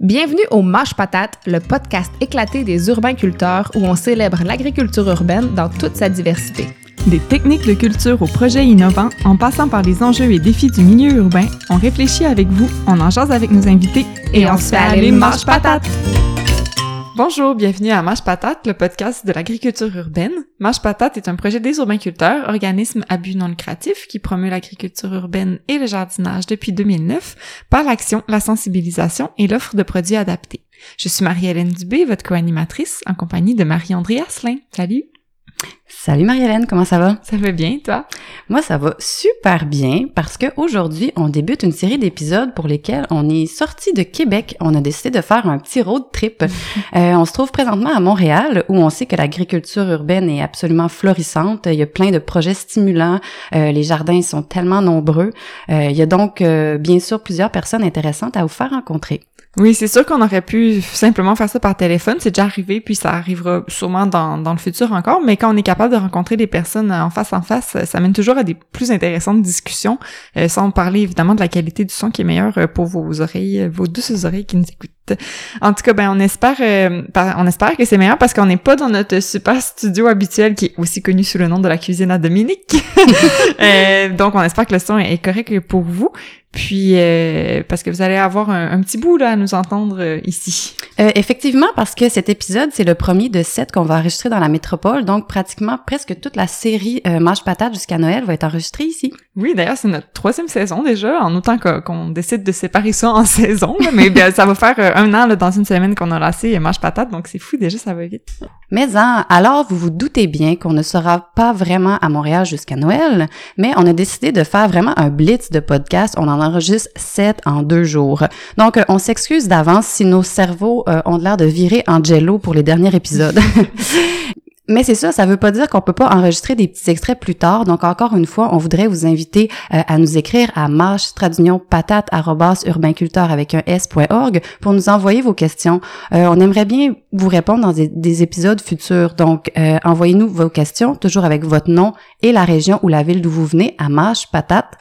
Bienvenue au Mâche Patate, le podcast éclaté des urbains-culteurs où on célèbre l'agriculture urbaine dans toute sa diversité. Des techniques de culture aux projets innovants, en passant par les enjeux et défis du milieu urbain, on réfléchit avec vous, on en jase avec nos invités et, on, se fait aller Mâche Patate! Bonjour, bienvenue à Mâche Patate, le podcast de l'agriculture urbaine. Mâche Patate est un projet des urbainculteurs, organisme à but non lucratif qui promeut l'agriculture urbaine et le jardinage depuis 2009 par l'action, la sensibilisation et l'offre de produits adaptés. Je suis Marie-Hélène Dubé, votre co-animatrice, en compagnie de Marie-André Asselin. Salut! Salut Marie-Hélène, comment ça va? Ça va bien, toi? Moi, ça va super bien parce que aujourd'hui, on débute une série d'épisodes pour lesquels on est sorti de Québec. On a décidé de faire un petit road trip. euh, on se trouve présentement à Montréal où on sait que l'agriculture urbaine est absolument florissante. Il y a plein de projets stimulants. Euh, les jardins sont tellement nombreux. Euh, il y a donc, euh, bien sûr, plusieurs personnes intéressantes à vous faire rencontrer. Oui, c'est sûr qu'on aurait pu simplement faire ça par téléphone, c'est déjà arrivé, puis ça arrivera sûrement dans, le futur encore, mais quand on est capable de rencontrer des personnes en face en face, ça mène toujours à des plus intéressantes discussions, euh, sans parler évidemment de la qualité du son qui est meilleure euh, pour vos oreilles, euh, vos douces oreilles qui nous écoutent. En tout cas, ben on espère, on espère que c'est meilleur parce qu'on n'est pas dans notre super studio habituel qui est aussi connu sous le nom de la cuisine à Dominique. donc on espère que le son est correct pour vous. Puis, euh, parce que vous allez avoir un, petit bout là à nous entendre euh, ici. Euh, effectivement, parce que cet épisode, c'est le premier de sept qu'on va enregistrer dans la métropole. Donc, pratiquement presque toute la série euh, Mâche Patate jusqu'à Noël va être enregistrée ici. Oui, d'ailleurs, c'est notre troisième saison déjà, en autant qu'on décide de séparer ça en saison. mais bien, ça va faire un an là, dans une semaine qu'on a lancé Mâche Patate, donc c'est fou, déjà, ça va vite. Mais hein, alors, vous vous doutez bien qu'on ne sera pas vraiment à Montréal jusqu'à Noël, mais on a décidé de faire vraiment un blitz de podcast. On en enregistre sept en deux jours. Donc, euh, on s'excuse d'avance si nos cerveaux euh, ont l'air de virer en jello pour les derniers épisodes. Mais c'est ça, ça veut pas dire qu'on peut pas enregistrer des petits extraits plus tard. Donc encore une fois, on voudrait vous inviter euh, à nous écrire à marche patate urbainculteur avec un s.org pour nous envoyer vos questions. on aimerait bien vous répondre dans des, épisodes futurs. Donc envoyez-nous vos questions toujours avec votre nom et la région ou la ville d'où vous venez à patate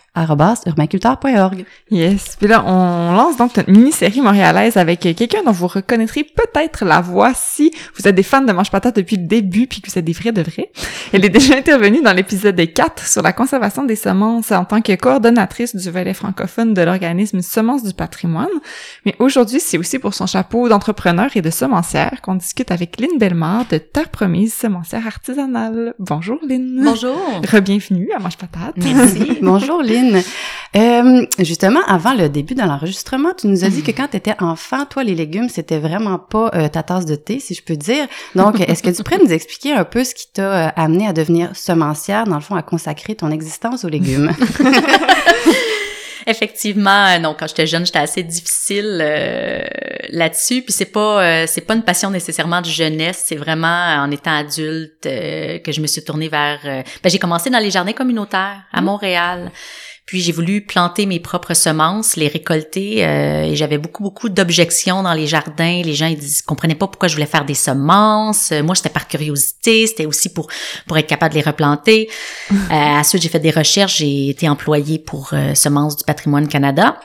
urbainculteur.org. Yes. Puis là, on lance donc notre mini-série montréalaise avec quelqu'un dont vous reconnaîtrez peut-être la voix si vous êtes des fans de Manche Patate depuis le début puis que vous êtes des vrais de vrais. Elle est déjà intervenue dans l'épisode 4 sur la conservation des semences en tant que coordonnatrice du volet francophone de l'organisme Semences du patrimoine. Mais aujourd'hui, c'est aussi pour son chapeau d'entrepreneur et de semencière qu'on discute avec Lynn Bellemare de Terre Promise Semencière Artisanale. Bonjour Lynn. Bonjour. Rebienvenue à Manche Patate. Merci. Bonjour Lynn. Euh, justement, avant le début de l'enregistrement, tu nous as dit que quand tu étais enfant, toi, les légumes, c'était vraiment pas euh, ta tasse de thé, si je peux dire. Donc, est-ce que tu pourrais nous expliquer un peu ce qui t'a euh, amené à devenir semencière, dans le fond, à consacrer ton existence aux légumes? Effectivement, non, quand j'étais jeune, j'étais assez difficile là-dessus. Puis c'est pas c'est pas une passion nécessairement de jeunesse, c'est vraiment en étant adulte que je me suis tournée vers. ben, j'ai commencé dans les jardins communautaires à mmh. Montréal. Puis j'ai voulu planter mes propres semences, les récolter. Euh, et j'avais beaucoup beaucoup d'objections dans les jardins. Les gens ils, ils comprenaient pas pourquoi je voulais faire des semences. Euh, moi c'était par curiosité, c'était aussi pour pour être capable de les replanter. euh, ensuite j'ai fait des recherches, j'ai été employée pour euh, Semences du Patrimoine Canada.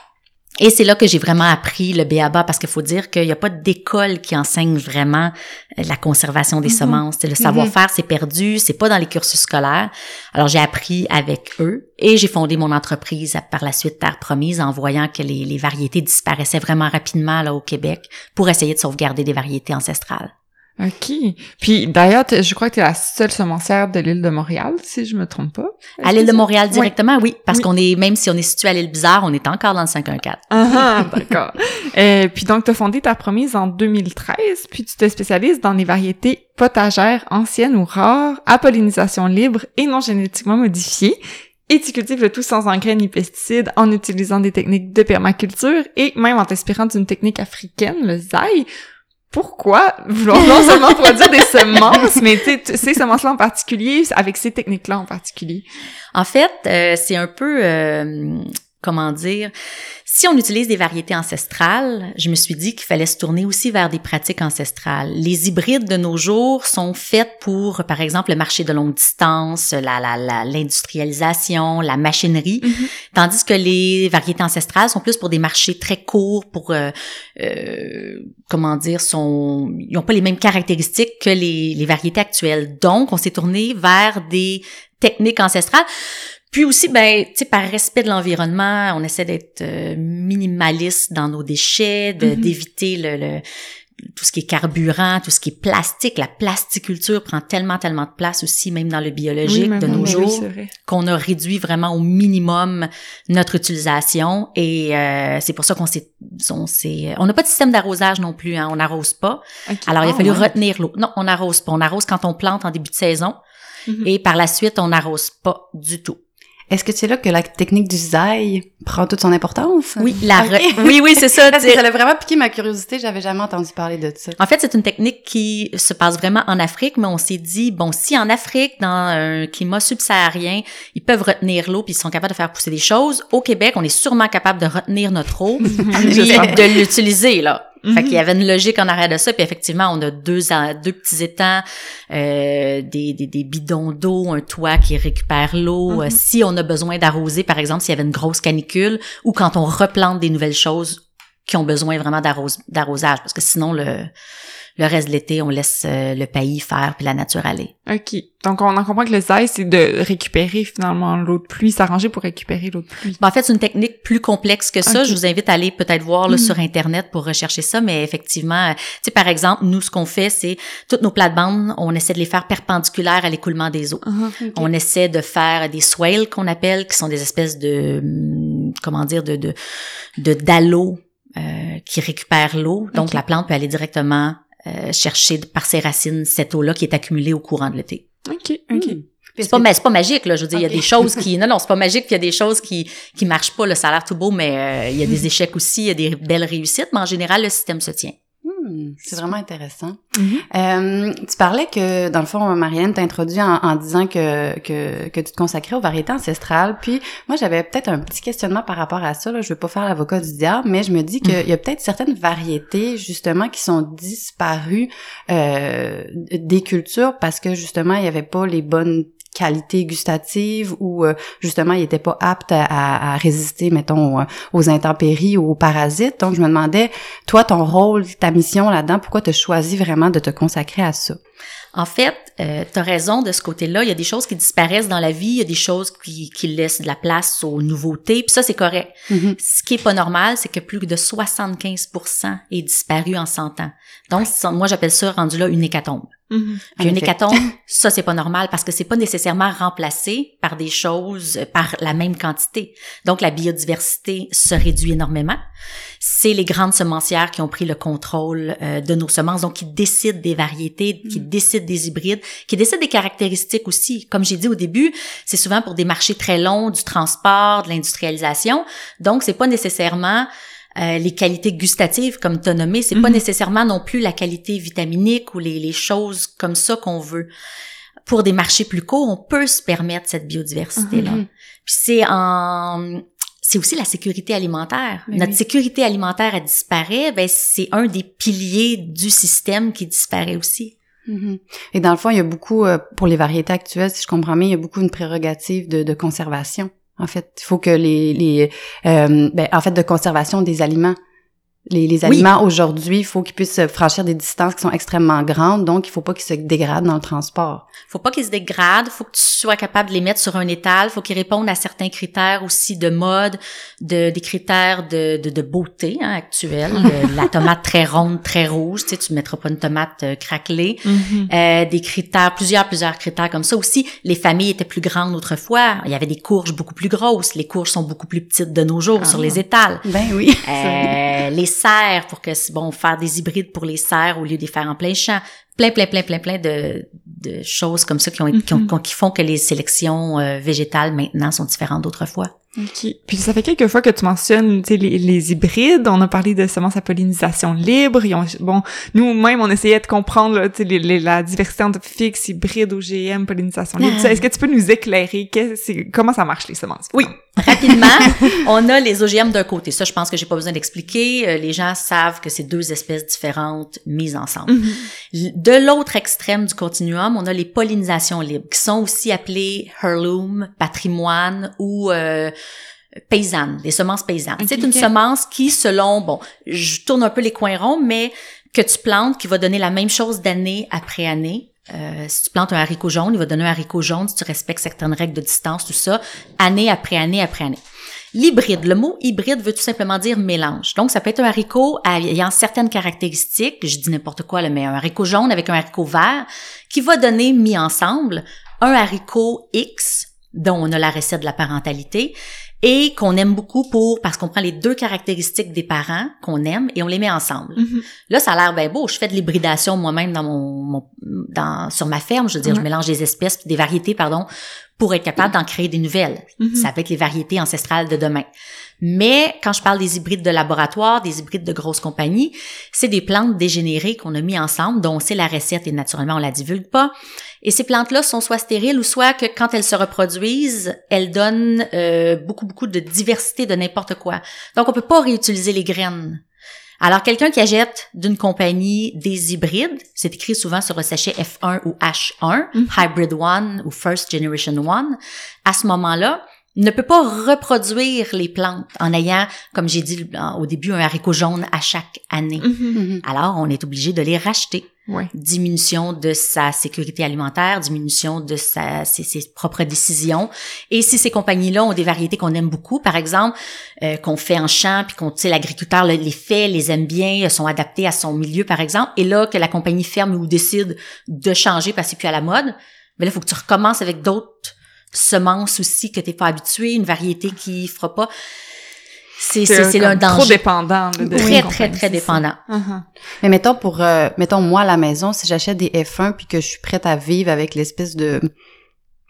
Et c'est là que j'ai vraiment appris le BABA parce qu'il faut dire qu'il n'y a pas d'école qui enseigne vraiment euh, la conservation des mm-hmm. semences. Le savoir-faire, c'est perdu, c'est pas dans les cursus scolaires. Alors j'ai appris avec eux et j'ai fondé mon entreprise par la suite Terre Promise en voyant que les, les variétés disparaissaient vraiment rapidement là au Québec pour essayer de sauvegarder des variétés ancestrales. OK. Puis d'ailleurs, je crois que tu es la seule semencière de l'île de Montréal, si je me trompe pas. À l'île de Montréal directement, oui, parce qu'on est même si on est situé à l'île Bizarre, on est encore dans le 514. Ah, ah d'accord. euh, puis donc tu as fondé ta promise en 2013, puis tu te spécialises dans les variétés potagères anciennes ou rares, à pollinisation libre et non génétiquement modifiées. Et tu cultives le tout sans engrais ni pesticides, en utilisant des techniques de permaculture et même en t'inspirant d'une technique africaine, le zai, pourquoi vouloir non seulement produire des semences, mais ces semences-là en particulier, avec ces techniques-là en particulier? En fait, euh, c'est un peu... Euh, comment dire, si on utilise des variétés ancestrales, je me suis dit qu'il fallait se tourner aussi vers des pratiques ancestrales. Les hybrides de nos jours sont faits pour, par exemple, le marché de longue distance, la, la, l'industrialisation, la, machinerie, Mhm. tandis que les variétés ancestrales sont plus pour des marchés très courts, pour, euh, euh, comment dire, sont, ils n'ont pas les mêmes caractéristiques que les, les variétés actuelles. Donc, on s'est tourné vers des techniques ancestrales. Puis aussi, ben, tu sais, par respect de l'environnement, on essaie d'être euh, minimaliste dans nos déchets, Mhm. d'éviter le, le- tout ce qui est carburant, tout ce qui est plastique. La plasticulture prend tellement, tellement de place aussi, même dans le biologique Oui, de nos jours, qu'on a réduit vraiment au minimum notre utilisation. Et euh, c'est pour ça qu'on s'est, on s'est, on n'a pas de système d'arrosage non plus. Hein, on n'arrose pas. Alors, il a Ah, fallu ouais. retenir l'eau. Non, on n'arrose pas. On arrose quand on plante en début de saison. Mhm. Et par la suite, on n'arrose pas du tout. Est-ce que c'est là que la technique du zaï prend toute son importance? Oui, la re- oui, oui, c'est ça. Parce que ça a vraiment piqué ma curiosité, j'avais jamais entendu parler de ça. En fait, c'est une technique qui se passe vraiment en Afrique, mais on s'est dit, bon, si en Afrique, dans un climat subsaharien, ils peuvent retenir l'eau puis ils sont capables de faire pousser des choses, au Québec, on est sûrement capable de retenir notre eau puis de l'utiliser, là. Fait qu'il y avait une logique en arrière de ça, puis effectivement, on a deux, deux petits étangs, euh, des, des, des bidons d'eau, un toit qui récupère l'eau. Euh, si on a besoin d'arroser, par exemple, s'il y avait une grosse canicule, ou quand on replante des nouvelles choses qui ont besoin vraiment d'arrose- d'arrosage, parce que sinon, le, le reste de l'été, on laisse euh, le pays faire, puis la nature aller. OK. Donc, on en comprend que le zaï, c'est de récupérer finalement l'eau de pluie, s'arranger pour récupérer l'eau de pluie. Ben, en fait, c'est une technique plus complexe que ça. Je vous invite à aller peut-être voir là, Mhm. sur Internet pour rechercher ça. Mais effectivement, euh, tu sais, par exemple, nous, ce qu'on fait, c'est toutes nos plates-bandes, on essaie de les faire perpendiculaires à l'écoulement des eaux. Uh-huh. On essaie de faire des swales qu'on appelle, qui sont des espèces de, hum, comment dire, de, de, de dallos euh, qui récupèrent l'eau. Donc, la plante peut aller directement euh, chercher par ses racines cette eau-là qui est accumulée au courant de l'été. OK, OK. Hmm. C'est pas, c'est pas magique, là. Je veux dire, il y a des choses qui, non, non, c'est pas magique, puis il y a des choses qui, qui marchent pas, là. Ça a l'air tout beau, mais euh, il y a des échecs aussi, il y a des belles réussites, mais en général, le système se tient. Hmm, c'est vraiment intéressant. Mhm. Euh, tu parlais que, dans le fond, Marianne t'a introduit en, en disant que, que, que tu te consacrais aux variétés ancestrales. Puis, moi, j'avais peut-être un petit questionnement par rapport à ça. Là. Je veux pas faire l'avocat du diable, mais je me dis qu'il y a peut-être certaines variétés, justement, qui sont disparues euh, des cultures parce que, justement, il y avait pas les bonnes qualités gustatives ou euh, justement il était pas apte à, à- à résister mettons aux, aux intempéries ou aux parasites donc je me demandais toi ton rôle ta mission là-dedans pourquoi tu as choisi vraiment de te consacrer à ça? En fait, euh, tu as raison de ce côté-là. Il y a des choses qui disparaissent dans la vie, il y a des choses qui, qui laissent de la place aux nouveautés, puis ça, c'est correct. Mhm. Ce qui est pas normal, c'est que plus de 75% est disparu en 100 ans. Donc, moi, j'appelle ça, rendu là, une hécatombe. Mhm. Puis une hécatombe, ça c'est pas normal parce que c'est pas nécessairement remplacé par des choses euh, par la même quantité. Donc la biodiversité se réduit énormément. C'est les grandes semencières qui ont pris le contrôle euh, de nos semences, donc qui décident des variétés, qui décident des hybrides, qui décident des caractéristiques aussi. Comme j'ai dit au début, c'est souvent pour des marchés très longs, du transport, de l'industrialisation. Donc c'est pas nécessairement euh, les qualités gustatives, comme tu as nommé, c'est pas Mhm. nécessairement non plus la qualité vitaminique ou les, les choses comme ça qu'on veut. Pour des marchés plus courts, on peut se permettre cette biodiversité-là. Mhm. Puis c'est en c'est aussi la sécurité alimentaire. Oui, Notre oui. sécurité alimentaire elle disparaît, ben c'est un des piliers du système qui disparaît aussi. Mhm. Et dans le fond, il y a beaucoup, euh, pour les variétés actuelles, si je comprends bien, il y a beaucoup une prérogative de, de conservation. En fait, il faut que les, les euh, ben, en fait, de conservation des aliments. Les, les Oui. aliments aujourd'hui, il faut qu'ils puissent franchir des distances qui sont extrêmement grandes, donc il faut pas qu'ils se dégradent dans le transport. Faut pas qu'ils se dégradent, faut que tu sois capable de les mettre sur un étal, faut qu'ils répondent à certains critères aussi de mode, de des critères de de, de beauté hein, actuels. De la tomate très ronde, très rouge, tu sais, tu mettras pas une tomate euh, craquelée. Mhm. Euh, des critères, plusieurs, plusieurs critères comme ça aussi. Les familles étaient plus grandes autrefois. Il y avait des courges beaucoup plus grosses. Les courges sont beaucoup plus petites de nos jours Ah. sur les étals. Ben oui. Euh, les serres pour que bon faire des hybrides pour les serres au lieu de les faire en plein champ. Plein, plein, plein, plein, plein de, de choses comme ça qui, ont, qui, ont- qui font que les sélections euh, végétales maintenant sont différentes d'autrefois. OK. Puis ça fait quelques fois que tu mentionnes les, les hybrides. On a parlé de semences à pollinisation libre. Ils ont- bon, nous-mêmes, on essayait de comprendre là, les, les- la diversité entre fixe, hybride, OGM, pollinisation libre. Ah. Est-ce que tu peux nous éclairer? C'est- comment ça marche les semences? Oui. Rapidement, on a les OGM d'un côté. Ça, je pense que j'ai pas besoin d'expliquer. Euh, Les gens savent que c'est deux espèces différentes mises ensemble. L- De l'autre extrême du continuum, on a les pollinisations libres, qui sont aussi appelées heirloom, patrimoine ou euh, paysanne, des semences paysannes. C'est une semence qui, selon, bon, je tourne un peu les coins ronds, mais que tu plantes, qui va donner la même chose d'année après année. Euh, si tu plantes un haricot jaune, il va donner un haricot jaune si tu respectes certaines règles de distance, tout ça, année après année après année. L'hybride, le mot hybride veut tout simplement dire mélange. Donc, ça peut être un haricot ayant certaines caractéristiques, je dis n'importe quoi, mais un haricot jaune avec un haricot vert, qui va donner, mis ensemble, un haricot X, dont on a la recette de la parentalité, et qu'on aime beaucoup pour, parce qu'on prend les deux caractéristiques des parents qu'on aime et on les met ensemble. Mhm. Là, ça a l'air bien beau. Je fais de l'hybridation moi-même dans mon, mon- dans sur ma ferme. Je veux dire, je mélange des espèces, des variétés, pardon, pour être capable d'en créer des nouvelles. Mhm. Ça va être les variétés ancestrales de demain. Mais quand je parle des hybrides de laboratoire, des hybrides de grosses compagnies, c'est des plantes dégénérées qu'on a mis ensemble, dont on sait la recette et naturellement on la divulgue pas. Et ces plantes-là sont soit stériles ou soit que quand elles se reproduisent, elles donnent euh, beaucoup beaucoup de diversité de n'importe quoi. Donc on peut pas réutiliser les graines. Alors, quelqu'un qui achète d'une compagnie des hybrides, c'est écrit souvent sur le sachet F1 ou H1, Mhm. Hybrid One ou First Generation One, à ce moment-là, ne peut pas reproduire les plantes en ayant, comme j'ai dit au début, un haricot jaune à chaque année. Mhm. Mhm. Alors, on est obligé de les racheter. Ouais. Diminution de sa sécurité alimentaire, diminution de sa, ses, ses propres décisions. Et si ces compagnies-là ont des variétés qu'on aime beaucoup, par exemple, euh, qu'on fait en champ, puis qu'on, tu sais, l'agriculteur le- les fait, les aime bien, sont adaptés à son milieu, par exemple, et là, que la compagnie ferme ou décide de changer parce que c'est plus à la mode, mais là, il faut que tu recommences avec d'autres semences aussi que t'es pas habitué, une variété qui fera pas. C'est, c'est, un danger. trop dépendant. de Très, très, très dépendant. Mhm. Mais mettons pour euh, mettons moi à la maison, si j'achète des F1 puis que je suis prête à vivre avec l'espèce de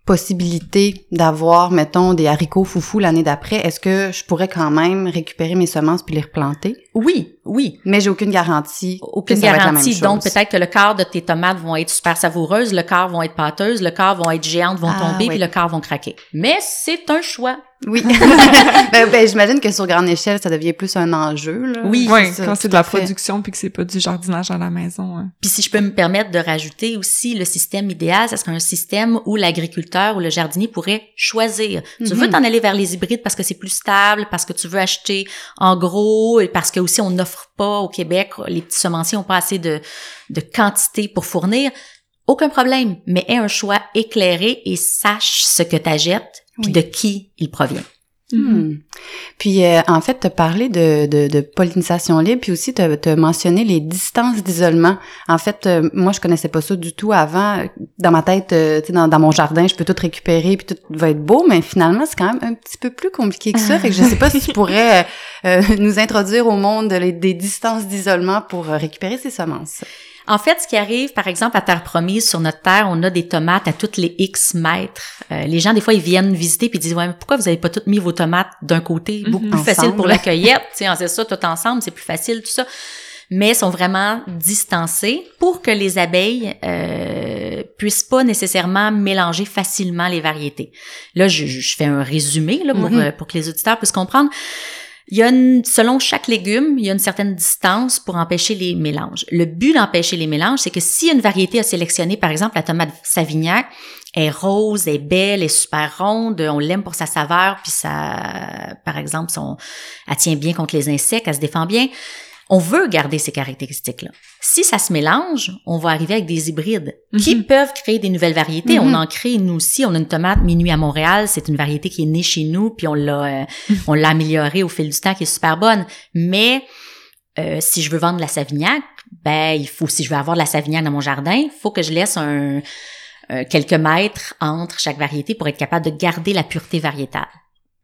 possibilité d'avoir mettons des haricots foufou l'année d'après, est-ce que je pourrais quand même récupérer mes semences puis les replanter? Oui, oui. Mais j'ai aucune garantie. Aucune que ça va être la garantie. Donc, peut-être que le quart de tes tomates vont être super savoureuses, le quart vont être pâteuses, le quart vont être géantes, vont Ah, tomber, oui. puis le quart vont craquer. Mais c'est un choix. Oui. ben, ben, j'imagine que sur grande échelle, ça devient plus un enjeu là. Oui, Ouais, ça, quand c'est de la fait. production puis que c'est pas du jardinage à la maison. hein. Puis si je peux me permettre de rajouter aussi le système idéal, ça serait un système où l'agriculteur ou le jardinier pourrait choisir. Tu Mhm. veux t'en aller vers les hybrides parce que c'est plus stable, parce que tu veux acheter en gros et parce que aussi on n'offre pas au Québec, les petits semenciers ont pas assez de, de quantité pour fournir. Aucun problème, mais aie un choix éclairé et sache ce que tu achètes puis Oui. de qui il provient. Hmm. Puis euh, en fait, tu as parlé de, de, de pollinisation libre, puis aussi tu as mentionné les distances d'isolement. En fait, euh, moi, je connaissais pas ça du tout avant. Dans ma tête, euh, tu sais, dans, dans mon jardin, je peux tout récupérer, puis tout va être beau, mais finalement, c'est quand même un petit peu plus compliqué que ça. fait que je sais pas si tu pourrais euh, nous introduire au monde les- des distances d'isolement pour euh, récupérer ces semences. En fait, ce qui arrive, par exemple, à Terre Promise, sur notre terre, on a des tomates à toutes les X mètres. Euh, les gens, des fois, ils viennent visiter puis ils disent, ouais, mais pourquoi vous avez pas toutes mis vos tomates d'un côté? Beaucoup Mhm. plus facile pour la cueillette. Tu sais, on sait ça tout ensemble, c'est plus facile, tout ça. Mais sont vraiment distancés pour que les abeilles euh, puissent pas nécessairement mélanger facilement les variétés. Là, je, je fais un résumé là, pour, Mhm. euh, pour que les auditeurs puissent comprendre. Il y a une, selon chaque légume, il y a une certaine distance pour empêcher les mélanges. Le but d'empêcher les mélanges, c'est que si une variété a sélectionné, par exemple, la tomate Savignac, est rose, est belle, elle est super ronde, on l'aime pour sa saveur, puis ça, par exemple, son, elle tient bien contre les insectes, elle se défend bien. On veut garder ces caractéristiques-là. Si ça se mélange, on va arriver avec des hybrides qui Mhm. peuvent créer des nouvelles variétés. Mhm. On en crée, nous aussi. On a une tomate Minuit à Montréal. C'est une variété qui est née chez nous, puis on l'a, euh, on l'a améliorée au fil du temps, qui est super bonne. Mais euh, si je veux vendre de la Savignac, ben il faut, si je veux avoir de la Savignac dans mon jardin, il faut que je laisse un euh, quelques mètres entre chaque variété pour être capable de garder la pureté variétale.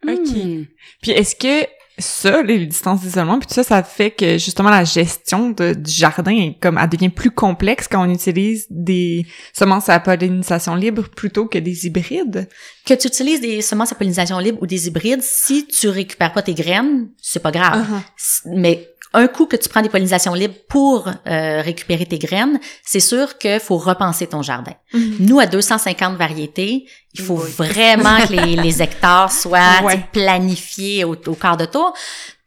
Ok. Hmm. Puis est-ce que ça, les distances d'isolement, puis tout ça, ça fait que justement la gestion de, du jardin est comme elle devient plus complexe quand on utilise des semences à pollinisation libre plutôt que des hybrides. Que tu utilises des semences à pollinisation libre ou des hybrides, si tu récupères pas tes graines, c'est pas grave. Uh-huh. Mais un coup que tu prends des pollinisations libres pour euh, récupérer tes graines, c'est sûr qu'il faut repenser ton jardin. Mhm. Nous, à 250 variétés, il faut Oui. vraiment que les, les hectares soient Ouais. planifiés au, au quart de tour.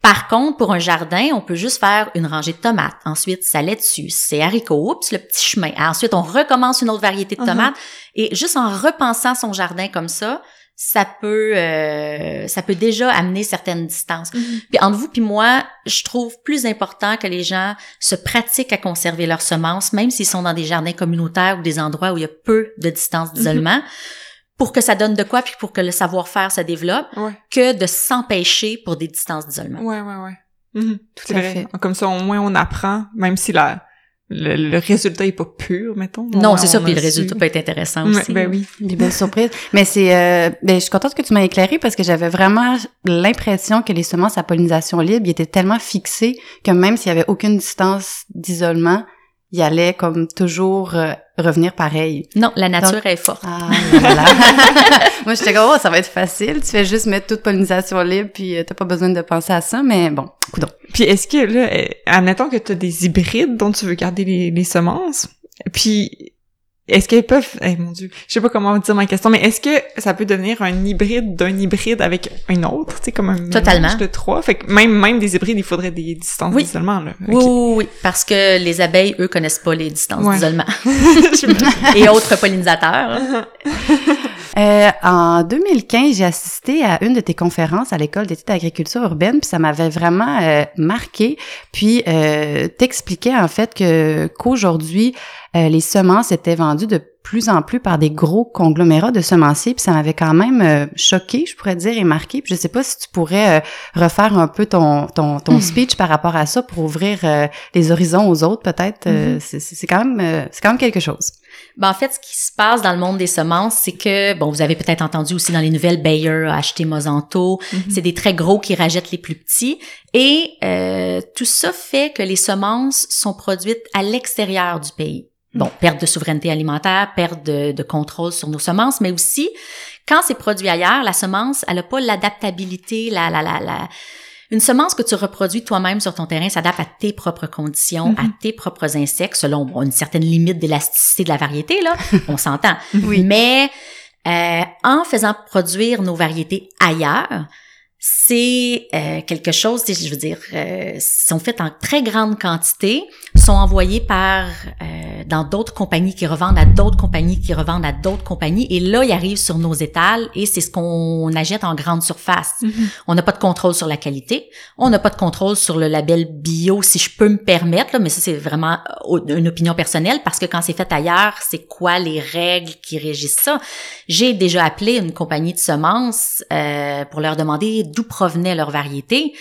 Par contre, pour un jardin, on peut juste faire une rangée de tomates. Ensuite, ça dessus, c'est haricots, oups, le petit chemin. Ensuite, on recommence une autre variété de Mhm. tomates. Et juste en repensant son jardin comme ça, ça peut, euh, ça peut déjà amener certaines distances. Puis entre vous puis moi, je trouve plus important que les gens se pratiquent à conserver leurs semences, même s'ils sont dans des jardins communautaires ou des endroits où il y a peu de distance d'isolement, pour que ça donne de quoi puis pour que le savoir-faire se développe, Ouais. que de s'empêcher pour des distances d'isolement. Ouais, ouais, ouais. Mhm. Tout à vrai. fait. Comme ça, au moins, on apprend, même si la, le, le résultat est pas pur, mettons. Non, c'est ça, puis le su. résultat peut être intéressant Ouais, aussi. ben oui. Des belles surprises. Mais c'est, euh, ben, je suis contente que tu m'as éclairé parce que j'avais vraiment l'impression que les semences à pollinisation libre ils étaient tellement fixés que même s'il y avait aucune distance d'isolement, il allait comme toujours euh, revenir pareil. Non, la nature est forte. Ah, là, là. Moi, j'étais comme, oh, ça va être facile. Tu fais juste mettre toute pollinisation libre puis euh, t'as pas besoin de penser à ça. Mais bon, coudonc. Puis est-ce que là, euh, admettons que tu as des hybrides dont tu veux garder les, les semences, puis est-ce qu'elles peuvent, eh mon dieu, je sais pas comment dire ma question, mais est-ce que ça peut devenir un hybride d'un hybride avec un autre, tu sais, comme un Totalement. mélange de trois, fait que même même des hybrides, il faudrait des distances Oui. d'isolement là. Oui, oui, oui, parce que les abeilles, eux, connaissent pas les distances Ouais. d'isolement. Et autres pollinisateurs. Euh, en 2015, j'ai assisté à une de tes conférences à l'école d'études d'agriculture urbaine, puis ça m'avait vraiment euh, marqué. Puis euh, t'expliquais en fait que qu'aujourd'hui euh, les semences étaient vendues de plus en plus par des gros conglomérats de semenciers, puis ça m'avait quand même euh, choqué, je pourrais dire, et marqué. Puis je sais pas si tu pourrais euh, refaire un peu ton ton, ton speech par rapport à ça pour ouvrir euh, les horizons aux autres, peut-être. Euh, c'est- c'est c'est quand même euh, c'est quand même quelque chose. Ben, en fait, ce qui se passe dans le monde des semences, c'est que, bon, vous avez peut-être entendu aussi dans les nouvelles, Bayer a acheté Monsanto. C'est des très gros qui rachètent les plus petits. Et euh, tout ça fait que les semences sont produites à l'extérieur du pays. Bon, perte de souveraineté alimentaire, perte de, de contrôle sur nos semences, mais aussi, quand c'est produit ailleurs, la semence, elle n'a pas l'adaptabilité, la, la, la, la... Une semence que tu reproduis toi-même sur ton terrain s'adapte à tes propres conditions, Mhm. à tes propres insectes, selon bon, une certaine limite d'élasticité de la variété, là, on s'entend. Oui. Mais euh, en faisant produire nos variétés ailleurs, c'est euh, quelque chose, je veux dire, euh, sont faites en très grande quantité, sont envoyées par euh, dans d'autres compagnies qui revendent à d'autres compagnies qui revendent à d'autres compagnies, et là, ils arrivent sur nos étals et c'est ce qu'on achète en grande surface. On n'a pas de contrôle sur la qualité, on n'a pas de contrôle sur le label bio, si je peux me permettre, là, mais ça c'est vraiment euh, une opinion personnelle parce que quand c'est fait ailleurs, c'est quoi les règles qui régissent ça? J'ai déjà appelé une compagnie de semences euh, pour leur demander d'où provenaient leurs variétés.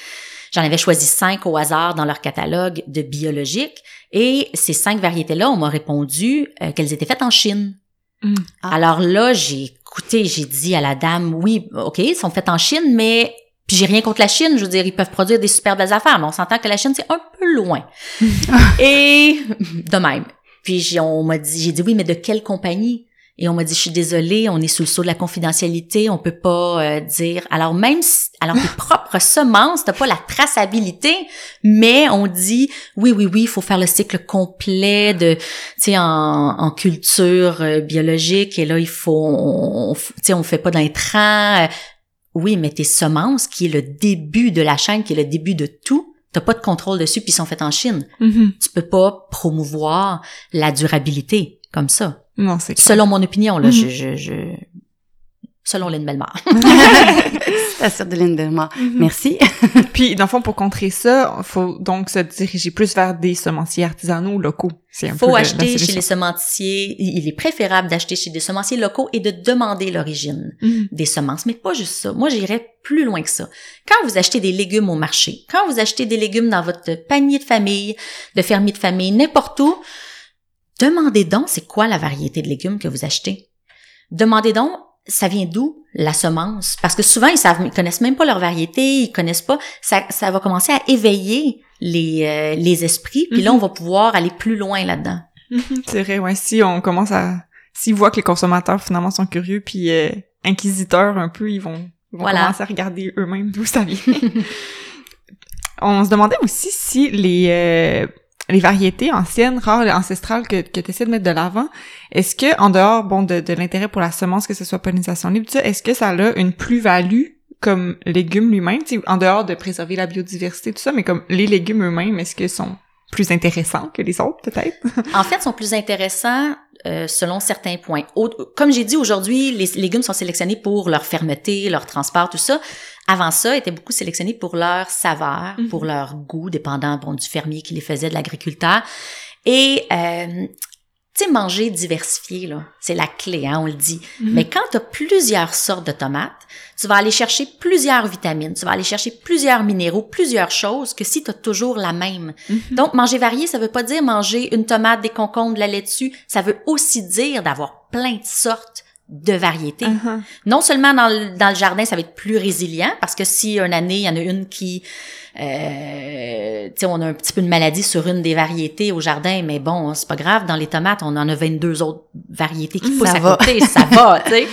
J'en avais choisi cinq au hasard dans leur catalogue de biologique et ces cinq variétés-là, on m'a répondu euh, qu'elles étaient faites en Chine. Mm. Ah. Alors là, j'ai écouté, j'ai dit à la dame, oui, ok, ils sont faites en Chine, mais puis j'ai rien contre la Chine, je veux dire, ils peuvent produire des super belles affaires, mais on s'entend que la Chine, c'est un peu loin. Et de même. Puis on m'a dit, j'ai dit oui, mais de quelle compagnie? Et on m'a dit, je suis désolée, on est sous le sceau de la confidentialité, on peut pas euh, dire. Alors même si, alors tes propres semences, t'as pas la traçabilité, mais on dit, oui, oui, oui, il faut faire le cycle complet de, tu sais, en, en culture euh, biologique, et là, il faut, on, tu sais, on fait pas d'intrants. euh, oui, mais tes semences, qui est le début de la chaîne, qui est le début de tout, t'as pas de contrôle dessus, puis ils sont faits en Chine. Mhm. Tu peux pas promouvoir la durabilité comme ça. Non, c'est. Selon mon opinion, là, Mhm. je, je, je- selon Lynn Bellemare. Citation de Lynn Bellemare. Mhm. Merci. Puis, dans le fond, pour contrer ça, faut donc se diriger plus vers des semenciers artisanaux locaux. C'est un peu faut le- la acheter chez les semenciers, il est préférable d'acheter chez des semenciers locaux et de demander l'origine Mhm. des semences, mais pas juste ça. Moi, j'irais plus loin que ça. Quand vous achetez des légumes au marché, quand vous achetez des légumes dans votre panier de famille, de fermier de famille, n'importe où, demandez donc c'est quoi la variété de légumes que vous achetez. Demandez donc ça vient d'où la semence? Parce que souvent ils savent, ils connaissent même pas leur variété, ils connaissent pas. Ça, ça va commencer à éveiller les euh, les esprits, puis là Mhm. on va pouvoir aller plus loin là-dedans. C'est vrai, ouais. Si on commence à... S'ils voient que les consommateurs, finalement, sont curieux puis euh, inquisiteurs un peu, ils vont, ils vont Voilà. commencer à regarder eux-mêmes d'où ça vient. on se demandait aussi si les... euh, les variétés anciennes, rares, ancestrales que, que tu essaies de mettre de l'avant, est-ce que, en dehors, bon, de, de l'intérêt pour la semence, que ce soit pollinisation libre, est-ce que ça a une plus-value comme légumes lui-même, en dehors de préserver la biodiversité, tout ça, mais comme les légumes eux-mêmes, est-ce qu'ils sont plus intéressants que les autres, peut-être? En fait, ils sont plus intéressants euh, selon certains points. Au- comme j'ai dit aujourd'hui, les légumes sont sélectionnés pour leur fermeté, leur transport, tout ça. Avant ça, ils étaient beaucoup sélectionnés pour leur saveur, Mhm. pour leur goût, dépendant bon, du fermier qui les faisait, de l'agriculteur. Et euh, tu sais, manger diversifié, là, c'est la clé, hein, on le dit. Mais quand tu as plusieurs sortes de tomates, tu vas aller chercher plusieurs vitamines, tu vas aller chercher plusieurs minéraux, plusieurs choses que si tu as toujours la même. Mhm. Donc, manger varié, ça veut pas dire manger une tomate, des concombres, de la laitue. Ça veut aussi dire d'avoir plein de sortes de variétés. Uh-huh. Non seulement dans le, dans le jardin, ça va être plus résilient, parce que si une année, il y en a une qui... Euh, on a un petit peu de maladie sur une des variétés au jardin, mais bon, c'est pas grave. Dans les tomates, on en a 22 autres variétés qui poussent Ça à va. côté. Ça va, tu sais.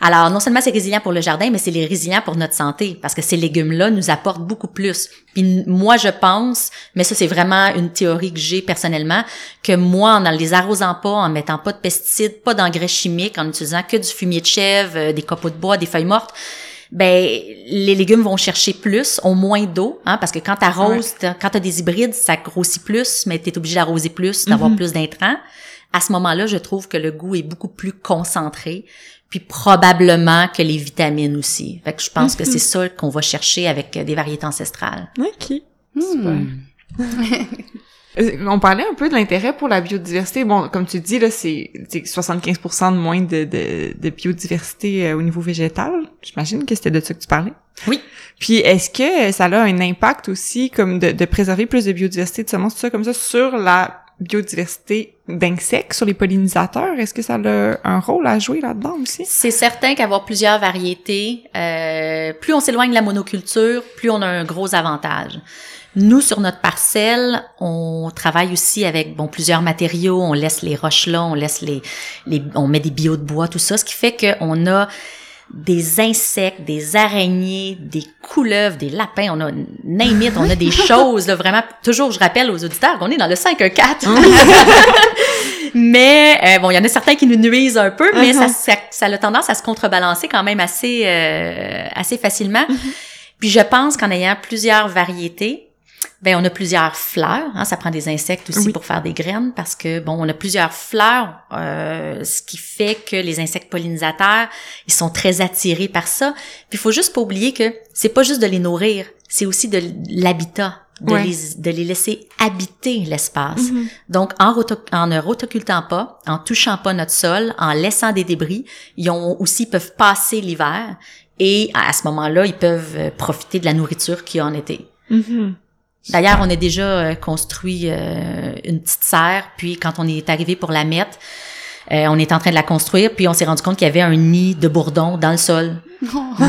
Alors, non seulement c'est résilient pour le jardin, mais c'est les résilient pour notre santé, parce que ces légumes-là nous apportent beaucoup plus. Puis moi, je pense, mais ça, c'est vraiment une théorie que j'ai personnellement, que moi, en les arrosant pas, en mettant pas de pesticides, pas d'engrais chimiques, en utilisant que du fumier de chèvre, euh, des copeaux de bois, des feuilles mortes, ben les légumes vont chercher plus, ont moins d'eau, hein, parce que quand tu arroses, quand tu as des hybrides, ça grossit plus, mais tu es obligé d'arroser plus, d'avoir Mhm. plus d'intrants. À ce moment-là, je trouve que le goût est beaucoup plus concentré, puis probablement que les vitamines aussi. Fait que je pense que c'est ça qu'on va chercher avec des variétés ancestrales. OK. Hmm. Euh, On parlait un peu de l'intérêt pour la biodiversité. Bon, comme tu dis, là, c'est c'est 75% de moins de, de, de biodiversité euh, au niveau végétal. J'imagine que c'était de ça que tu parlais. Oui. Puis, est-ce que ça a un impact aussi, comme de, de préserver plus de biodiversité de semences, tout ça, comme ça, sur la biodiversité d'insectes, sur les pollinisateurs? Est-ce que ça a un rôle à jouer là-dedans aussi? C'est certain qu'avoir plusieurs variétés, euh, plus on s'éloigne de la monoculture, plus on a un gros avantage. Nous, sur notre parcelle, on travaille aussi avec bon plusieurs matériaux. On laisse les roches là, on laisse les, les on met des bio de bois, tout ça, ce qui fait qu'on a des insectes, des araignées, des couleuvres, des lapins, on a name it, on a des choses là, vraiment. Toujours, je rappelle aux auditeurs qu'on est dans le 5 4 mais euh, bon, il y en a certains qui nous nuisent un peu, mais ça, Mhm. ça, ça a tendance à se contrebalancer quand même assez, euh, assez facilement. Mhm. Puis je pense qu'en ayant plusieurs variétés, ben on a plusieurs fleurs. Hein, ça prend des insectes aussi Oui. pour faire des graines parce que bon, on a plusieurs fleurs, euh, ce qui fait que les insectes pollinisateurs, ils sont très attirés par ça. Puis il faut juste pas oublier que c'est pas juste de les nourrir, c'est aussi de l'habitat, de, Ouais. les, de les laisser habiter l'espace. Mhm. Donc, en, en ne rotocultant pas, en touchant pas notre sol, en laissant des débris, ils ont aussi peuvent passer l'hiver et à ce moment-là, ils peuvent euh, profiter de la nourriture qu'il y a en été. D'ailleurs, on a déjà euh, construit euh, une petite serre, puis quand on est arrivé pour la mettre, euh, on est en train de la construire, puis on s'est rendu compte qu'il y avait un nid de bourdons dans le sol.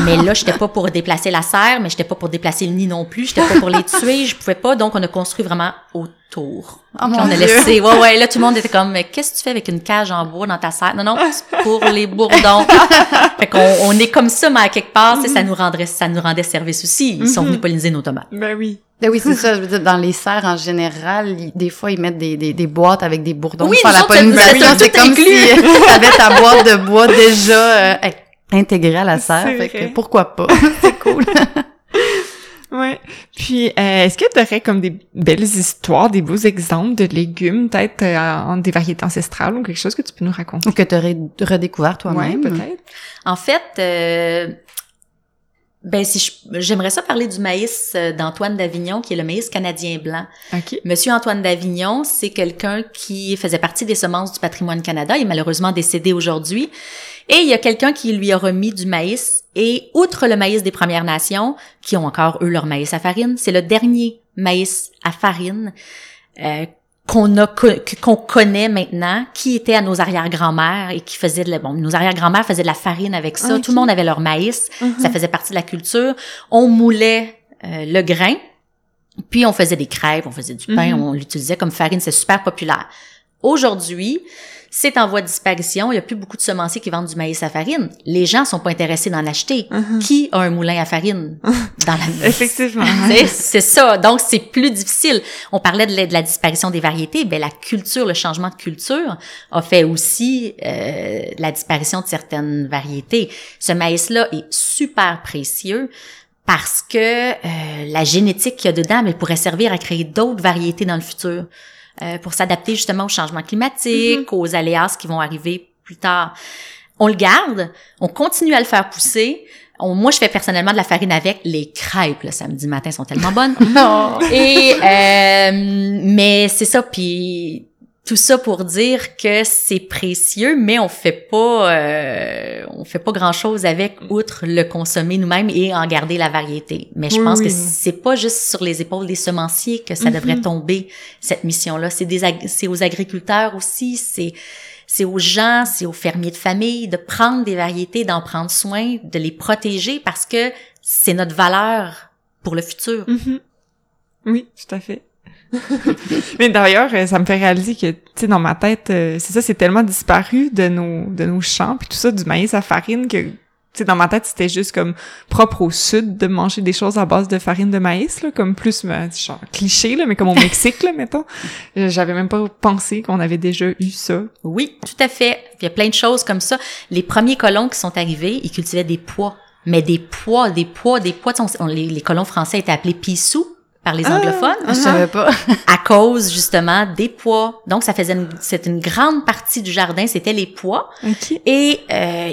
mais là, j'étais pas pour déplacer la serre, mais j'étais pas pour déplacer le nid non plus, j'étais pas pour les tuer, je pouvais pas, donc on a construit vraiment autour. Oh mon on a Dieu. laissé, ouais, ouais, là, tout le monde était comme, mais qu'est-ce que tu fais avec une cage en bois dans ta serre? Non, non, c'est pour les bourdons. fait qu'on on est comme ça, mais à quelque part, ça nous rendrait, ça nous rendait service aussi. Ils sont Mhm. venus polliniser nos tomates. Ben oui. Ben oui, c'est ça. Je veux dire, dans les serres, en général, ils- des fois, ils mettent des, des, des boîtes avec des bourdons Oui, pour la pollinisation. C'est comme inclus. si t'avais ta boîte de bois déjà euh, intégrée à la serre. Fait que pourquoi pas? c'est cool. Ouais. Puis, euh, est-ce que tu aurais comme des belles histoires, des beaux exemples de légumes, peut-être euh, en des variétés ancestrales ou quelque chose que tu peux nous raconter? Ou que tu aurais redécouvert Ouais, toi-même. peut-être. En fait, euh, ben si j'aimerais ça parler du maïs euh, d'Antoine d'Avignon, qui est le maïs canadien blanc. OK. Monsieur Antoine d'Avignon, c'est quelqu'un qui faisait partie des semences du patrimoine Canada. Il est malheureusement décédé aujourd'hui. Et il y a quelqu'un qui lui a remis du maïs. Et outre le maïs des Premières Nations, qui ont encore, eux, leur maïs à farine, c'est le dernier maïs à farine euh, qu'on a qu'on connaît maintenant, qui était à nos arrière-grand-mères et qui faisait de la, bon, nos arrière-grand-mères faisaient de la farine avec ça. Tout le monde avait leur maïs, Mhm. ça faisait partie de la culture. On moulait euh, le grain, puis on faisait des crêpes, on faisait du pain, Mhm. on l'utilisait comme farine, c'est super populaire. Aujourd'hui, c'est en voie de disparition. Il y a plus beaucoup de semenciers qui vendent du maïs à farine. Les gens sont pas intéressés d'en acheter. Mhm. Qui a un moulin à farine dans la Effectivement. c'est, ça. Donc, c'est plus difficile. On parlait de la, de la disparition des variétés. Ben, la culture, le changement de culture a fait aussi euh, la disparition de certaines variétés. Ce maïs-là est super précieux parce que euh, la génétique qu'il y a dedans mais pourrait servir à créer d'autres variétés dans le futur euh, pour s'adapter justement au changement climatique, aux aléas qui vont arriver plus tard. On le garde, on continue à le faire pousser. On- moi, je fais personnellement de la farine avec les crêpes le samedi matin sont tellement bonnes. Non. Et euh, mais c'est ça, puis tout ça pour dire que c'est précieux, mais on fait pas, euh, on fait pas grand chose avec outre le consommer nous-mêmes et en garder la variété. Mais je Oui, pense oui. que c'est pas juste sur les épaules des semenciers que ça Mhm. devrait tomber cette mission-là. C'est des, c'est aux agriculteurs aussi, c'est c'est aux gens, c'est aux fermiers de famille de prendre des variétés, d'en prendre soin, de les protéger parce que c'est notre valeur pour le futur. Mhm. Oui, tout à fait. Mais d'ailleurs, euh, ça me fait réaliser que, tu sais, dans ma tête, euh, c'est ça, c'est tellement disparu de nos, de nos champs, puis tout ça, du maïs à farine, que, tu sais, dans ma tête, c'était juste comme propre au sud de manger des choses à base de farine de maïs, là, comme plus, euh, genre, cliché, là, mais comme au Mexique, là, mettons. Euh, J'avais même pas pensé qu'on avait déjà eu ça. Oui, tout à fait. Il y a plein de choses comme ça. Les premiers colons qui sont arrivés, ils cultivaient des pois. Mais des pois, des pois, des pois. Tu sais, on- on- les, les colons français étaient appelés pissous par les Ah, anglophones Je savais pas. à cause justement des pois. Donc ça faisait une, c'est une grande partie du jardin, c'était les pois. OK. Et euh,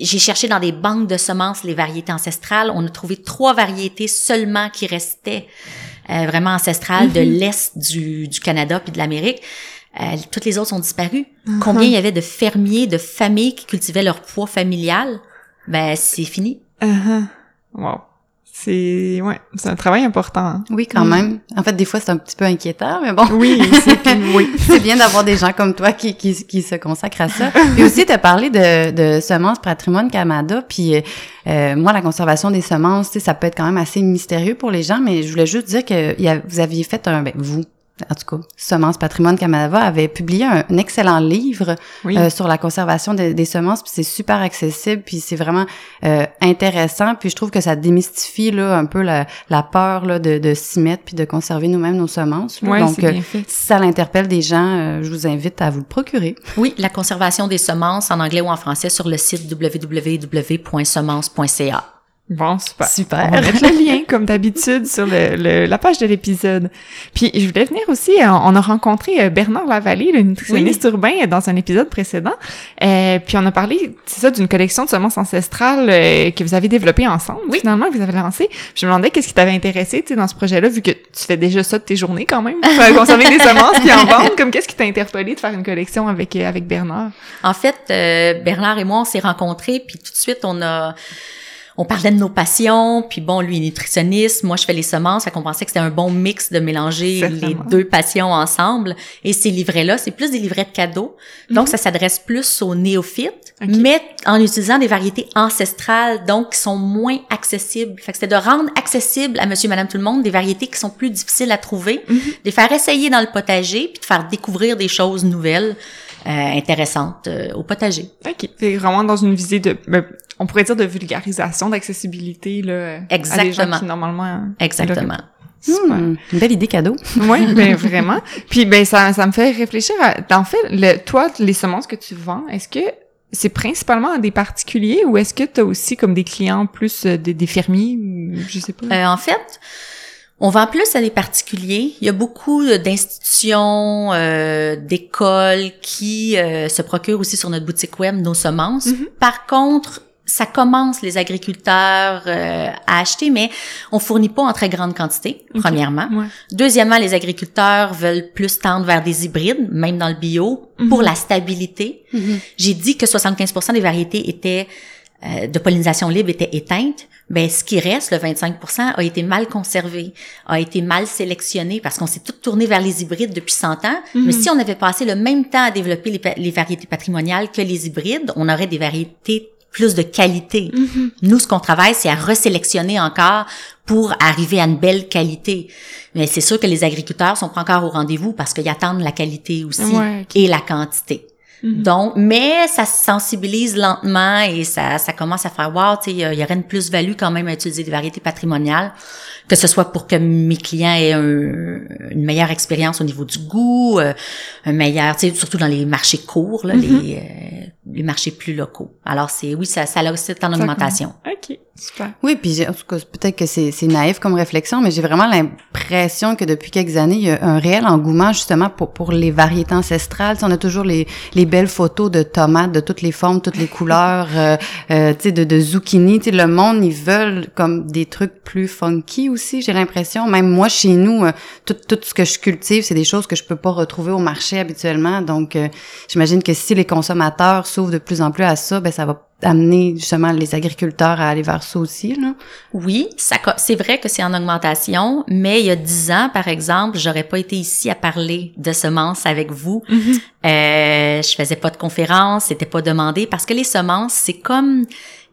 j'ai cherché dans des banques de semences les variétés ancestrales. On a trouvé trois variétés seulement qui restaient euh, vraiment ancestrales de l'est du, du Canada puis de l'Amérique. Euh, toutes les autres sont disparues. Combien il y avait de fermiers, de familles qui cultivaient leur pois familial Ben c'est fini. Uh-huh. Wow. C'est, ouais, c'est un travail important. hein. Oui, quand Mm. même. En fait, des fois, c'est un petit peu inquiétant, mais bon. Oui, c'est, oui. c'est bien d'avoir des gens comme toi qui, qui, qui se consacrent à ça. Puis aussi, tu as parlé de, de semences patrimoine Canada. Puis euh, euh, moi, la conservation des semences, tu sais, ça peut être quand même assez mystérieux pour les gens, mais je voulais juste dire que y a- vous aviez fait un... Ben, vous, en tout cas, Semences Patrimoine Canada avait publié un, un excellent livre Oui. euh, sur la conservation de- des semences, puis c'est super accessible, puis c'est vraiment euh, intéressant, puis je trouve que ça démystifie là un peu la, la peur là, de, de s'y mettre puis de conserver nous-mêmes nos semences. là. Donc, c'est euh, bien fait. si ça l'interpelle des gens, euh, je vous invite à vous le procurer. Oui, la conservation des semences en anglais ou en français sur le site www.semences.ca. Bon, super. Super. On va mettre le lien, comme d'habitude, sur le, le- la page de l'épisode. Puis, je voulais venir aussi, euh, on a rencontré euh, Bernard Lavallée, le nutritionniste urbain, euh, dans un épisode précédent. Euh, puis, on a parlé, c'est ça, d'une collection de semences ancestrales euh, que vous avez développée ensemble, Oui. finalement, que vous avez lancée. Je me demandais qu'est-ce qui t'avait intéressé, tu sais, dans ce projet-là, vu que tu fais déjà ça de tes journées quand même, pour conserver des semences puis en vendre. Comme, qu'est-ce qui t'a interpellé de faire une collection avec, euh, avec Bernard? En fait, euh, Bernard et moi, on s'est rencontrés, puis tout de suite, on a... On parlait de nos passions, puis bon, lui est nutritionniste, moi je fais les semences, fait qu'on pensait que c'était un bon mix de mélanger les deux passions ensemble. Et ces livrets-là, c'est plus des livrets de cadeaux, donc ça s'adresse plus aux néophytes, mais en utilisant des variétés ancestrales, donc qui sont moins accessibles. Fait que c'était de rendre accessible à monsieur, madame, tout le monde des variétés qui sont plus difficiles à trouver, de les faire essayer dans le potager, puis de faire découvrir des choses nouvelles, intéressantes euh, au potager. OK. C'est vraiment dans une visée de, ben, on pourrait dire de vulgarisation, d'accessibilité, là. À des gens Exactement. qui, normalement. Exactement. Super. Hmm, une belle idée cadeau. Oui, ben vraiment. Puis ben ça, ça me fait réfléchir à. En fait, le, toi, les semences que tu vends, est-ce que c'est principalement à des particuliers ou est-ce que tu as aussi comme des clients plus euh, des, des fermiers ou je sais pas? Euh, en fait, on vend plus à des particuliers. Il y a beaucoup d'institutions, euh, d'écoles qui euh, se procurent aussi sur notre boutique web nos semences. Mhm. Par contre, ça commence les agriculteurs euh, à acheter, mais on fournit pas en très grande quantité, premièrement. Ouais. Deuxièmement, les agriculteurs veulent plus tendre vers des hybrides, même dans le bio, pour Mhm. la stabilité. J'ai dit que 75% des variétés étaient de pollinisation libre était éteinte, ben ce qui reste, le 25 a été mal conservé, a été mal sélectionné parce qu'on s'est tout tourné vers les hybrides depuis 100 ans. Mais Mhm. si on avait passé le même temps à développer les, variétés patrimoniales que les hybrides, on aurait des variétés plus de qualité. Mhm. Nous, ce qu'on travaille, c'est à resélectionner encore pour arriver à une belle qualité. Mais c'est sûr que les agriculteurs sont pas encore au rendez-vous parce qu'ils attendent la qualité aussi Ouais, et la quantité. Mhm. Donc, mais ça se sensibilise lentement et ça, ça commence à faire wow, tu sais, il y aurait une plus-value quand même à utiliser des variétés patrimoniales, que ce soit pour que mes clients aient un- une meilleure expérience au niveau du goût, euh, un meilleur, tu sais, surtout dans les marchés courts, là, Mhm. les, euh, les marchés plus locaux. Alors, c'est, oui, ça, ça a aussi en augmentation. OK, super. Oui, puis j'ai- en tout cas, peut-être que c'est c'est naïf comme réflexion, mais j'ai vraiment l'impression que depuis quelques années, il y a un réel engouement justement pour, pour les variétés ancestrales. Tu sais, on a toujours les, les belles photos de tomates de toutes les formes, toutes les couleurs, euh, euh, tu sais, de, de zucchini. Tu sais, le monde, ils veulent comme des trucs plus funky aussi, j'ai l'impression. Même moi, chez nous, euh, tout, tout ce que je cultive, c'est des choses que je peux pas retrouver au marché habituellement. Donc, euh, j'imagine que si les consommateurs s'ouvrent de plus en plus à ça, ben ça va amener justement les agriculteurs à aller vers ça aussi, là. Oui, c'est vrai que c'est en augmentation, mais il y a dix ans, par exemple, j'aurais pas été ici à parler de semences avec vous. Mhm. Euh, je faisais pas de conférence, c'était pas demandé parce que les semences, c'est comme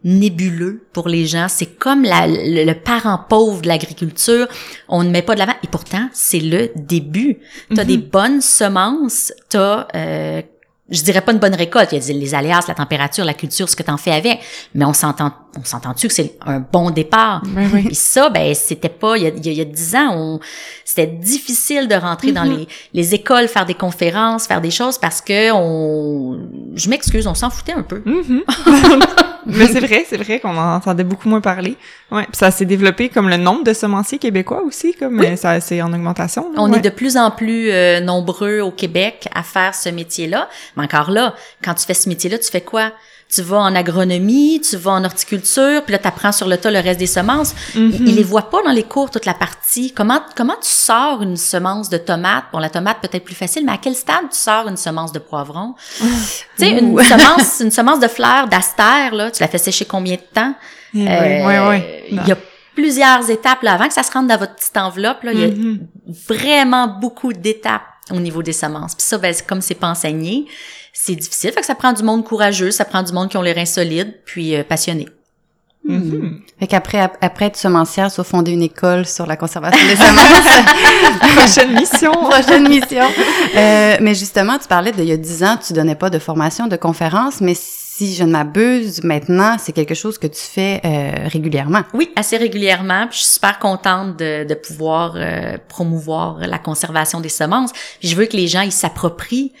nébuleux pour les gens. C'est comme la- le, le parent pauvre de l'agriculture. On ne met pas de l'avant. Et pourtant, c'est le début. T'as Mhm. des bonnes semences, t'as... Euh, je dirais pas une bonne récolte, il y a les aléas, la température, la culture, ce que t'en fais avec, mais on s'entend, on s'entend-tu que c'est un bon départ? Ben oui. Puis ça, ben c'était pas il y a, il y a- dix ans, on, c'était difficile de rentrer dans Mhm. les, les écoles, faire des conférences, faire des choses parce que on, je m'excuse, on s'en foutait un peu. Mhm. Mais c'est vrai, c'est vrai qu'on en entendait beaucoup moins parler. Ouais, puis ça s'est développé comme le nombre de semenciers québécois aussi, comme Oui. euh, ça c'est en augmentation. là, On ouais. est de plus en plus euh, nombreux au Québec à faire ce métier-là. Mais encore là, quand tu fais ce métier-là, tu fais quoi? Tu vas en agronomie, tu vas en horticulture, puis là, tu apprends sur le tas le reste des semences. Mhm. Ils les voient pas dans les cours, toute la partie. Comment, comment tu sors une semence de tomate? Bon, la tomate peut-être plus facile, mais à quel stade tu sors une semence de poivron? tu sais, une semence, une semence de fleurs d'astère, là, tu la fais sécher combien de temps? Oui, Euh, ouais, ouais. Il y a plusieurs étapes, là, avant que ça se rentre dans votre petite enveloppe, là, il y a Mhm. vraiment beaucoup d'étapes au niveau des semences. Puis ça, ben, comme c'est pas enseigné, c'est difficile. Fait que ça prend du monde courageux, ça prend du monde qui ont les reins solides, puis euh, passionné. Mhm. Fait qu'après, ap- après être semencière, soit fonder une école sur la conservation des semences. Prochaine mission. Prochaine mission. Euh, mais justement, tu parlais d'il y a 10 ans, tu donnais pas de formation, de conférence, mais si je ne m'abuse, maintenant, c'est quelque chose que tu fais euh, régulièrement. Oui, assez régulièrement. Puis je suis super contente de, de pouvoir euh, promouvoir la conservation des semences. Puis je veux que les gens ils s'approprient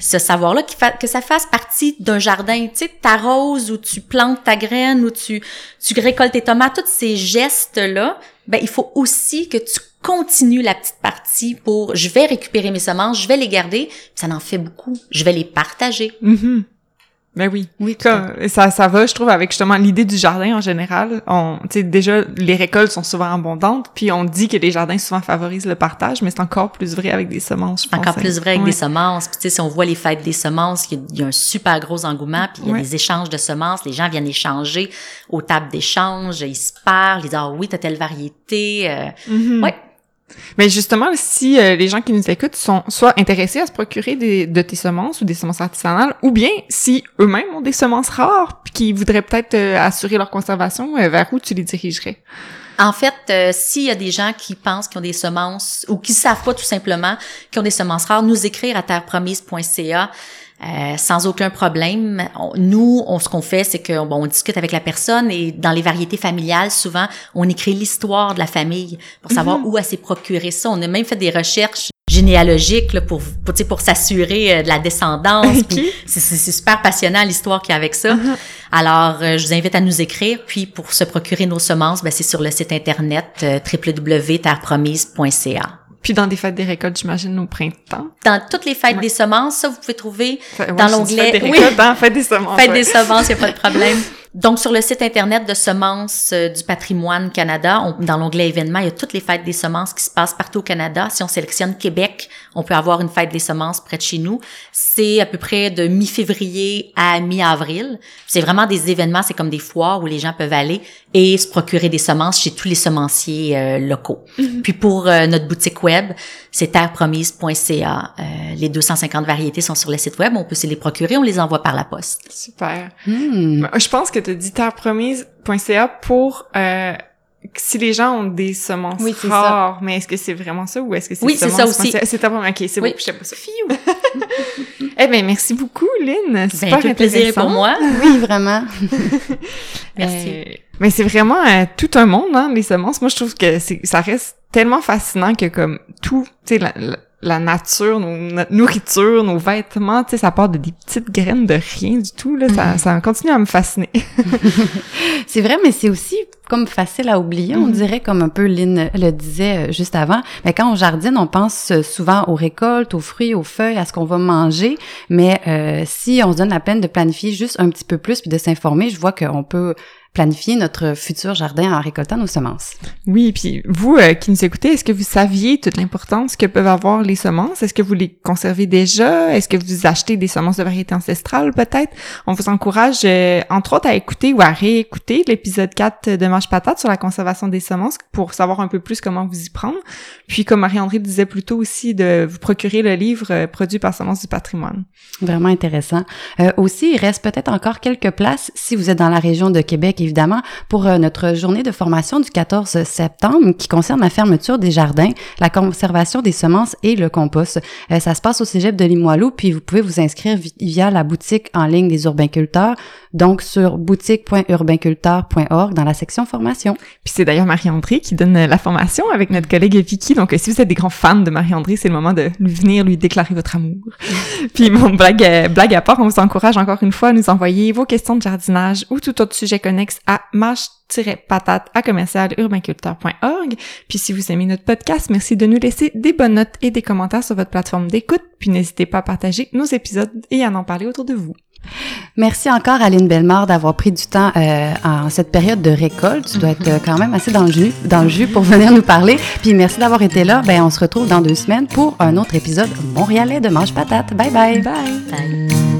ce savoir-là, que ça fasse partie d'un jardin. Tu sais, t'arroses ou tu plantes ta graine ou tu, tu récoltes tes tomates, tous ces gestes-là, ben il faut aussi que tu continues la petite partie pour je vais récupérer mes semences, je vais les garder, ça en fait beaucoup, je vais les partager. Mhm. Ben oui. Oui, Comme, ça, ça va, je trouve, avec justement l'idée du jardin en général. On, tu sais, déjà, les récoltes sont souvent abondantes, puis on dit que les jardins souvent favorisent le partage, mais c'est encore plus vrai avec des semences, je pense. encore plus vrai avec Ouais. des semences. Puis tu sais, si on voit les fêtes des semences, il y a, il y a un super gros engouement, puis il y a Ouais. des échanges de semences. Les gens viennent échanger aux tables d'échange, ils se parlent, ils disent ah oui t'as telle variété. euh, Mhm. Ouais. Mais justement, si euh, les gens qui nous écoutent sont soit intéressés à se procurer des, de tes semences ou des semences artisanales, ou bien si eux-mêmes ont des semences rares puis qui voudraient peut-être euh, assurer leur conservation, euh, vers où tu les dirigerais? En fait, euh, s'il y a des gens qui pensent qu'ils ont des semences ou qui savent pas tout simplement qu'ils ont des semences rares, nous écrire à terrepromise.ca. Euh, sans aucun problème. On- nous, on, ce qu'on fait, c'est que bon, on discute avec la personne et dans les variétés familiales, souvent, on écrit l'histoire de la famille pour savoir où elle s'est procuré ça. On a même fait des recherches généalogiques là, pour pour, tu sais, pour s'assurer euh, de la descendance. Ok. Puis c'est super passionnant l'histoire qu'il y a avec ça. Alors, euh, je vous invite à nous écrire. Puis pour se procurer nos semences, ben, c'est sur le site internet euh, www.terrepromise.ca. Puis dans des fêtes des récoltes, j'imagine, au printemps. Dans toutes les fêtes Ouais. des semences, ça, vous pouvez trouver ouais, Dans l'onglet- Fête des oui. récoltes, dans Fête des semences. Fête ouais. des semences, il n'y a pas de problème. Donc, sur le site Internet de Semences euh, du patrimoine Canada, on- dans l'onglet événements, il y a toutes les fêtes des semences qui se passent partout au Canada. Si on sélectionne Québec, on peut avoir une fête des semences près de chez nous. C'est à peu près de mi-février à mi-avril. C'est vraiment des événements, c'est comme des foires où les gens peuvent aller et se procurer des semences chez tous les semenciers euh, locaux. Puis pour euh, notre boutique web, c'est terrepromise.ca. Euh, les 250 variétés sont sur le site web, on peut se les procurer, on les envoie par la poste. Super. Hmm. Je pense que tu as dit terrepromise.ca pour euh, si les gens ont des semences Oui, c'est rares, mais est-ce que c'est vraiment ça ou est-ce que c'est Oui, c'est ça aussi. C'est terrepromise. OK, c'est Oui. bon, je sais pas ça. eh ben merci beaucoup Lynn, Ben, super tout le plaisir pour moi. Oui, vraiment. Merci. Euh, mais c'est vraiment euh, tout un monde, hein, les semences. Moi, je trouve que c'est, ça reste tellement fascinant que comme tout, tu sais, la, nature, nos, notre nourriture, nos vêtements, tu sais, ça part de des petites graines de rien du tout. Là, ça, ça continue à me fasciner. C'est vrai, mais c'est aussi comme facile à oublier. On Mhm. dirait comme un peu Lynn le disait euh, juste avant. Mais quand on jardine, on pense euh, souvent aux récoltes, aux fruits, aux feuilles, à ce qu'on va manger. Mais euh, si on se donne la peine de planifier juste un petit peu plus puis de s'informer, je vois qu'on peut planifier notre futur jardin en récoltant nos semences. Oui, puis vous euh, qui nous écoutez, est-ce que vous saviez toute l'importance que peuvent avoir les semences? Est-ce que vous les conservez déjà? Est-ce que vous achetez des semences de variété ancestrale peut-être? On vous encourage, euh, entre autres, à écouter ou à réécouter l'épisode 4 de Mange Patate sur la conservation des semences pour savoir un peu plus comment vous y prendre. Puis, comme Marie-André disait plus tôt aussi, de vous procurer le livre euh, produit par Semences du patrimoine. Vraiment intéressant. Euh, aussi, il reste peut-être encore quelques places si vous êtes dans la région de Québec, évidemment, pour euh, notre journée de formation du 14 septembre qui concerne la fermeture des jardins, la conservation des semences et le compost. Euh, ça se passe au Cégep de Limoilou, puis vous pouvez vous inscrire vi- via la boutique en ligne des urbainculteurs, donc sur boutique.urbainculteur.org dans la section formation. Puis c'est d'ailleurs Marie-André qui donne euh, la formation avec notre collègue Vicky. Donc, si vous êtes des grands fans de Marie-André, c'est le moment de venir lui déclarer votre amour. Puis, mon blague, blague à part, on vous encourage encore une fois à nous envoyer vos questions de jardinage ou tout autre sujet connexe à marche-patate à commercial. Puis, si vous aimez notre podcast, merci de nous laisser des bonnes notes et des commentaires sur votre plateforme d'écoute. Puis, n'hésitez pas à partager nos épisodes et à en parler autour de vous. Merci encore Aline Bellemare d'avoir pris du temps euh, en cette période de récolte. Tu dois être euh, quand même assez dans le jus, dans le jus pour venir nous parler. Puis merci d'avoir été là. Ben on se retrouve dans deux semaines pour un autre épisode montréalais de Mange Patate. Bye bye. Bye! Bye.